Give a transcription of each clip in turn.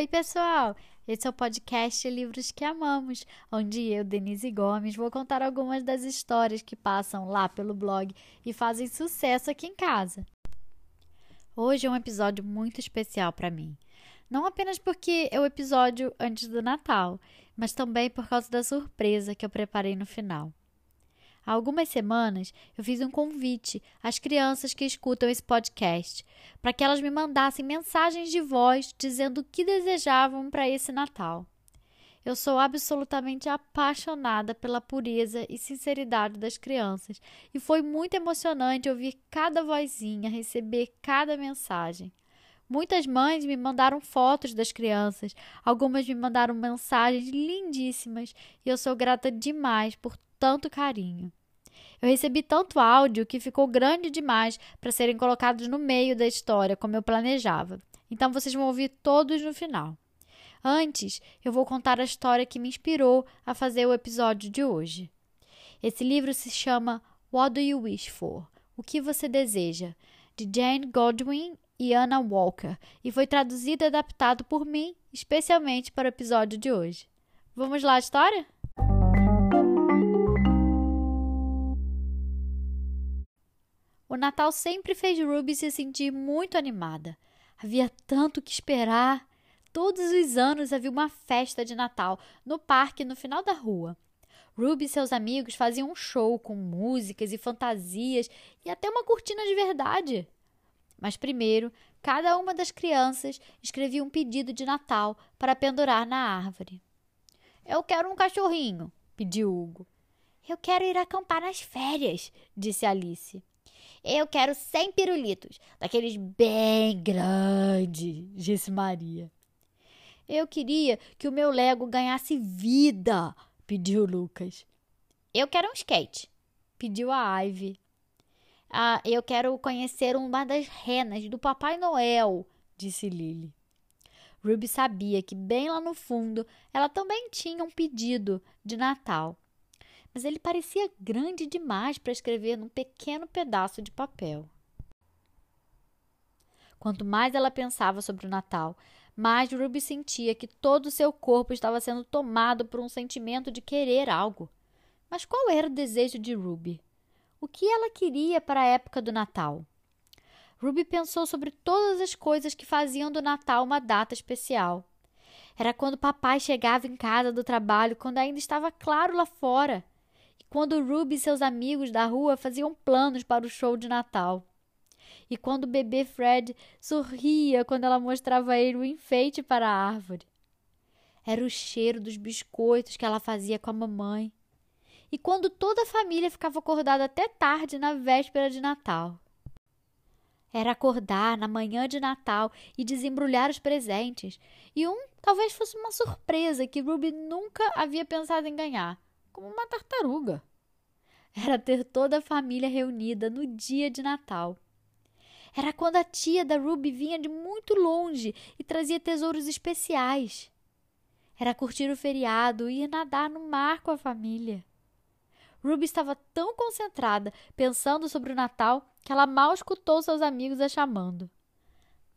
Oi, pessoal! Esse é o podcast Livros que Amamos, onde eu, Denise Gomes, vou contar algumas das histórias que passam lá pelo blog e fazem sucesso aqui em casa. Hoje é um episódio muito especial para mim. Não apenas porque é o episódio antes do Natal, mas também por causa da surpresa que eu preparei no final. Há algumas semanas eu fiz um convite às crianças que escutam esse podcast para que elas me mandassem mensagens de voz dizendo o que desejavam para esse Natal. Eu sou absolutamente apaixonada pela pureza e sinceridade das crianças e foi muito emocionante ouvir cada vozinha, receber cada mensagem. Muitas mães me mandaram fotos das crianças, algumas me mandaram mensagens lindíssimas e eu sou grata demais por tanto carinho. Eu recebi tanto áudio que ficou grande demais para serem colocados no meio da história, como eu planejava. Então vocês vão ouvir todos no final. Antes, eu vou contar a história que me inspirou a fazer o episódio de hoje. Esse livro se chama What Do You Wish For? O que você deseja? de Jane Godwin e Anna Walker, e foi traduzido e adaptado por mim, especialmente para o episódio de hoje. Vamos lá história? O Natal sempre fez Ruby se sentir muito animada. Havia tanto que esperar. Todos os anos havia uma festa de Natal no parque no final da rua. Ruby e seus amigos faziam um show com músicas e fantasias e até uma cortina de verdade. Mas primeiro, cada uma das crianças escrevia um pedido de Natal para pendurar na árvore. Eu quero um cachorrinho, pediu Hugo. Eu quero ir acampar nas férias, disse Alice. Eu quero 100 pirulitos, daqueles bem grandes, disse Maria. Eu queria que o meu Lego ganhasse vida, pediu Lucas. Eu quero um skate, pediu a Ivy. Ah, eu quero conhecer uma das renas do Papai Noel, disse Lily. Ruby sabia que bem lá no fundo ela também tinha um pedido de Natal mas ele parecia grande demais para escrever num pequeno pedaço de papel. Quanto mais ela pensava sobre o Natal, mais Ruby sentia que todo o seu corpo estava sendo tomado por um sentimento de querer algo. Mas qual era o desejo de Ruby? O que ela queria para a época do Natal? Ruby pensou sobre todas as coisas que faziam do Natal uma data especial. Era quando papai chegava em casa do trabalho, quando ainda estava claro lá fora quando Ruby e seus amigos da rua faziam planos para o show de Natal. E quando o bebê Fred sorria quando ela mostrava a ele o enfeite para a árvore. Era o cheiro dos biscoitos que ela fazia com a mamãe. E quando toda a família ficava acordada até tarde na véspera de Natal. Era acordar na manhã de Natal e desembrulhar os presentes. E um talvez fosse uma surpresa que Ruby nunca havia pensado em ganhar como uma tartaruga. Era ter toda a família reunida no dia de Natal. Era quando a tia da Ruby vinha de muito longe e trazia tesouros especiais. Era curtir o feriado e ir nadar no mar com a família. Ruby estava tão concentrada pensando sobre o Natal que ela mal escutou seus amigos a chamando.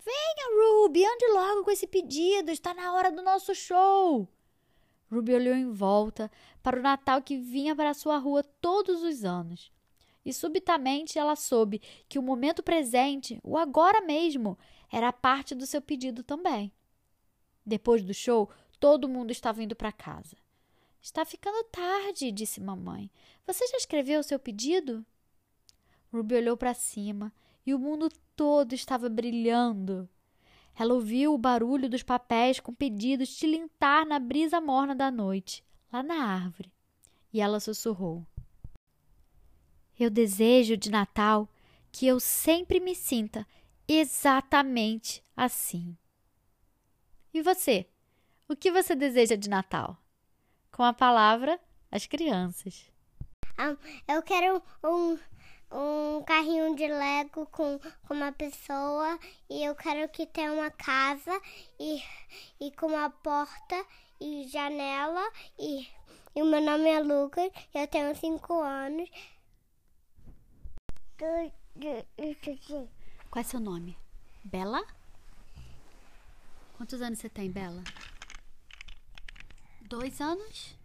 Venha, Ruby, ande logo com esse pedido, está na hora do nosso show. Ruby olhou em volta para o Natal que vinha para sua rua todos os anos. E subitamente ela soube que o momento presente, o agora mesmo, era parte do seu pedido também. Depois do show, todo mundo estava indo para casa. Está ficando tarde, disse mamãe. Você já escreveu o seu pedido? Ruby olhou para cima e o mundo todo estava brilhando. Ela ouviu o barulho dos papéis com pedidos tilintar na brisa morna da noite, lá na árvore. E ela sussurrou: Eu desejo de Natal que eu sempre me sinta exatamente assim. E você? O que você deseja de Natal? Com a palavra, as crianças. Um, eu quero um, um carrinho de Lego com, com uma pessoa e eu quero que tenha uma casa e, e com uma porta e janela e, e o meu nome é Lucas, eu tenho cinco anos. Qual é seu nome? Bela? Quantos anos você tem, Bela? Dois anos?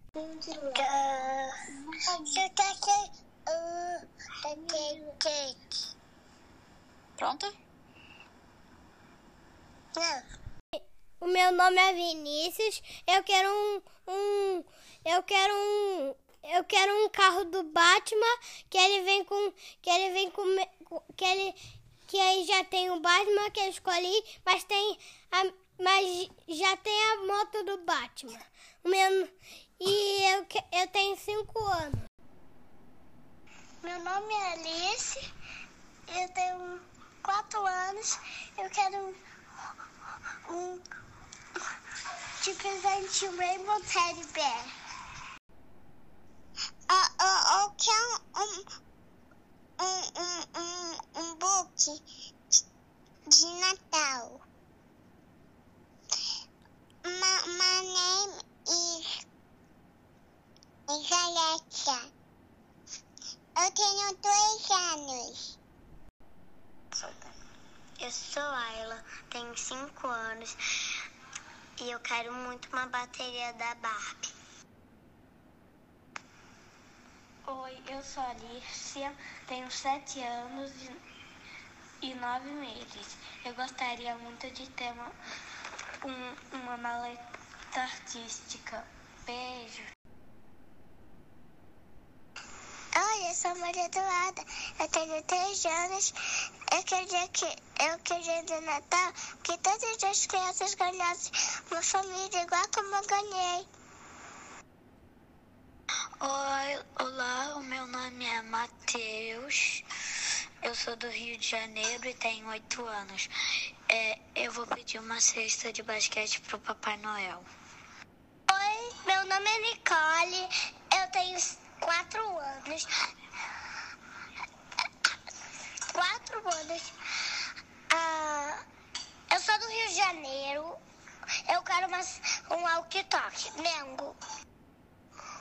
Pronta? O meu nome é Vinícius. Eu quero um, um eu quero um eu quero um carro do Batman que ele vem com que ele vem com que ele que aí já tem o Batman que eu escolhi, mas tem a, mas já tem a moto do Batman. O meu, e eu, eu tenho cinco anos. Nome é Alice, eu tenho quatro anos, eu quero um, um de presente um Rainbow Teddy Bear. Uh, uh, eu quero um, um, um, um, um book de Natal. My, my name is, is Alexa. Eu tenho dois anos. Eu sou Ayla, tenho cinco anos e eu quero muito uma bateria da Barbie. Oi, eu sou a Alicia, tenho sete anos e nove meses. Eu gostaria muito de ter uma, um, uma maleta artística. Beijo. Oi, eu sou Maria Eduarda, eu tenho três anos. Eu queria que eu queria de Natal que todas as crianças ganhassem uma família igual como eu ganhei. Oi, olá, o meu nome é Matheus. Eu sou do Rio de Janeiro e tenho oito anos. É, eu vou pedir uma cesta de basquete pro Papai Noel. Oi, meu nome é Nicole. Eu tenho quatro anos. Quatro anos. Ah, eu sou do Rio de Janeiro. Eu quero uma, um walkie-talkie. Mengo.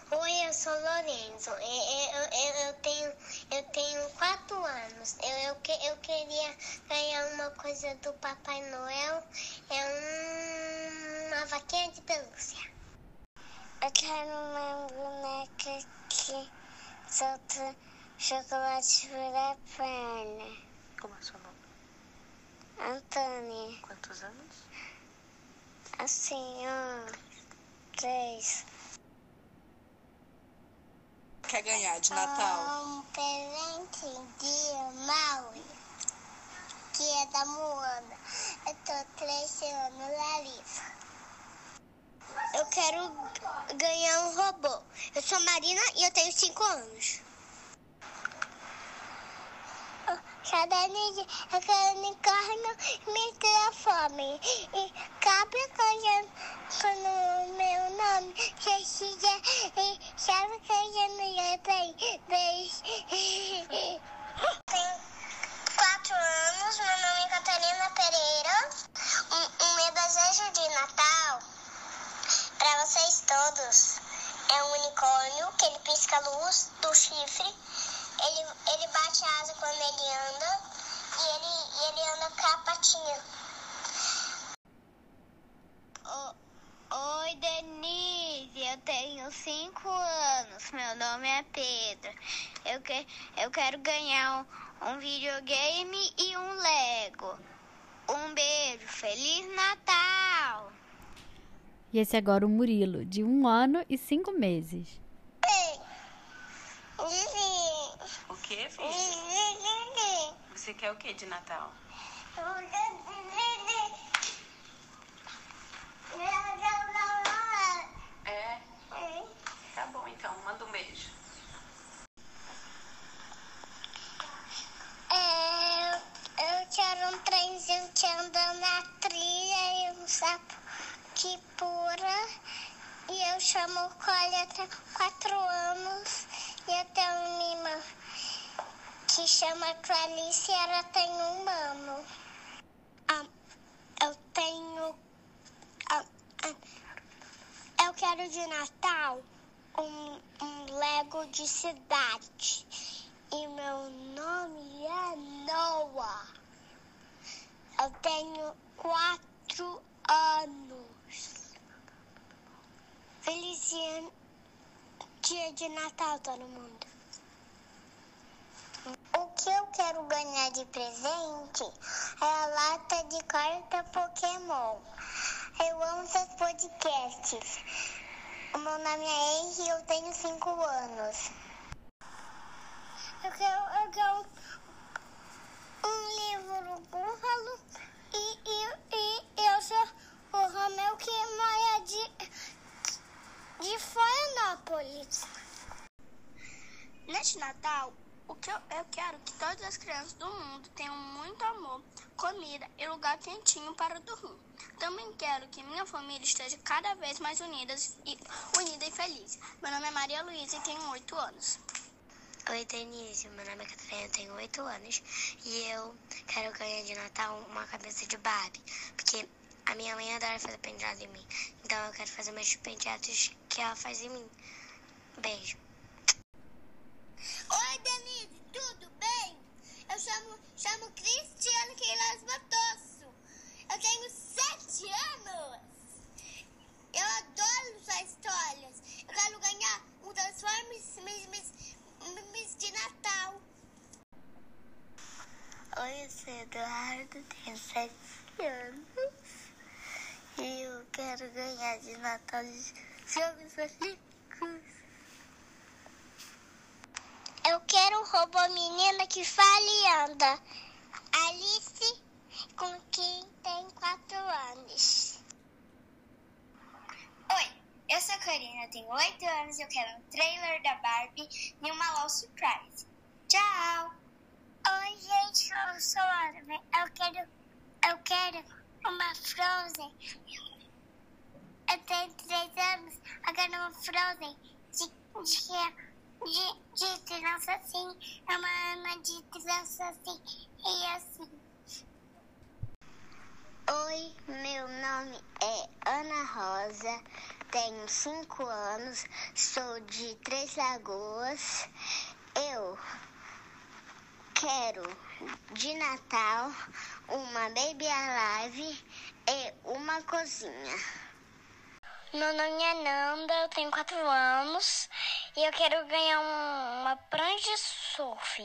Oi, eu sou Lorenzo. Eu, eu, eu, tenho, eu tenho quatro anos. Eu, eu, eu queria ganhar uma coisa do Papai Noel. É uma vaquinha de pelúcia. Eu quero uma boneca que solta chocolate perna. Como é seu nome? Antônia. Quantos anos? Assim, ó. Três. Quer ganhar de Natal? Um presente de Maui, que é da Moana. Eu tô três anos, Larissa. Eu quero ganhar um robô. Eu sou Marina e eu tenho cinco anos. Cada unicórnio me transforme. E cabe com o meu nome. Precisa e sabe que eu não é bem. Tenho quatro anos, meu nome é Catarina Pereira. O, o meu desejo de Natal para vocês todos é um unicórnio que ele pisca a luz do chifre bate a asa quando ele anda e ele, e ele anda com a patinha. Oi, Denise, eu tenho cinco anos. Meu nome é Pedro. Eu, que, eu quero ganhar um, um videogame e um Lego. Um beijo, Feliz Natal! E esse é agora o Murilo, de um ano e cinco meses. Ei, O que, filho? Você quer o que de Natal? É? Tá bom, então. Manda um beijo. É, eu quero um trenzinho que anda na trilha e um sapo que pura. E eu chamo o Colha, tem quatro anos. chama Clarice e ela tem um ano. Ah, eu tenho. Ah, ah, eu quero de Natal um, um Lego de cidade. E meu nome é Noah. Eu tenho quatro anos. Feliz dia, dia de Natal, todo mundo. O que eu quero ganhar de presente é a lata de carta Pokémon. Eu amo seus podcasts. O meu nome é Henry e eu tenho 5 anos. Eu quero, eu quero um livro búfalo e, e, e eu sou o Romeu que mora de, de Florianópolis. Neste Natal, o que quero que todas as crianças do mundo tenham muito amor, comida e lugar quentinho para dormir. Também quero que minha família esteja cada vez mais unidas e, unida e feliz. Meu nome é Maria Luísa e tenho 8 anos. Oi, Denise. Meu nome é Catarina, eu tenho 8 anos e eu quero ganhar de Natal uma cabeça de Barbie, porque a minha mãe adora fazer penteado em mim. Então eu quero fazer meus penteados que ela faz em mim. Beijo. Oi, Denise, tudo bem? Eu chamo, chamo Cristiano Queiroz Matosso. Eu tenho sete anos. Eu adoro suas histórias. Eu quero ganhar um Transformers de Natal. Oi, eu sou Eduardo, tenho 7 anos e eu quero ganhar de Natal jogos olímpicos. Eu quero um robô menina que fala e anda. Alice, com quem tem 4 anos. Oi, eu sou a Karina, eu tenho 8 anos e eu quero um trailer da Barbie e uma LOL Surprise. Tchau! Oi, gente, eu sou a Ana. Eu quero, eu quero uma Frozen. Eu tenho 3 anos, eu quero uma Frozen de, de de, de criança assim, é uma Ana de criança assim e assim. Oi, meu nome é Ana Rosa, tenho 5 anos, sou de Três Lagoas. Eu quero de Natal uma Baby Alive e uma cozinha. Meu nome é Nanda, eu tenho 4 anos e eu quero ganhar um, uma prancha de surf.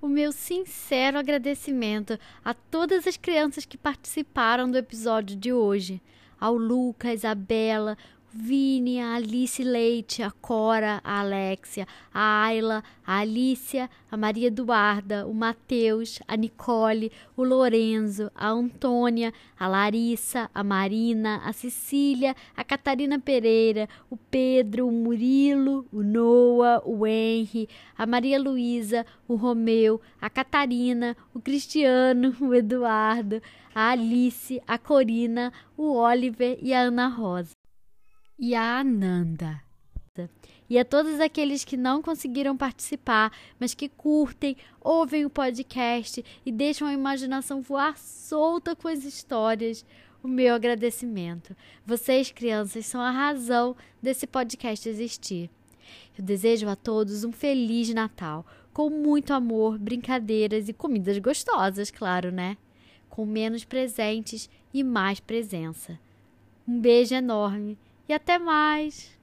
O meu sincero agradecimento a todas as crianças que participaram do episódio de hoje. Ao Lucas, a Bela, Vini, a Alice Leite, a Cora, a Alexia, a Ayla, a Alicia, a Maria Eduarda, o Matheus, a Nicole, o Lorenzo, a Antônia, a Larissa, a Marina, a Cecília, a Catarina Pereira, o Pedro, o Murilo, o Noah, o Henry, a Maria Luísa, o Romeu, a Catarina, o Cristiano, o Eduardo, a Alice, a Corina, o Oliver e a Ana Rosa e a Ananda. E a todos aqueles que não conseguiram participar, mas que curtem, ouvem o podcast e deixam a imaginação voar solta com as histórias, o meu agradecimento. Vocês, crianças, são a razão desse podcast existir. Eu desejo a todos um feliz Natal, com muito amor, brincadeiras e comidas gostosas, claro, né? Com menos presentes e mais presença. Um beijo enorme e até mais!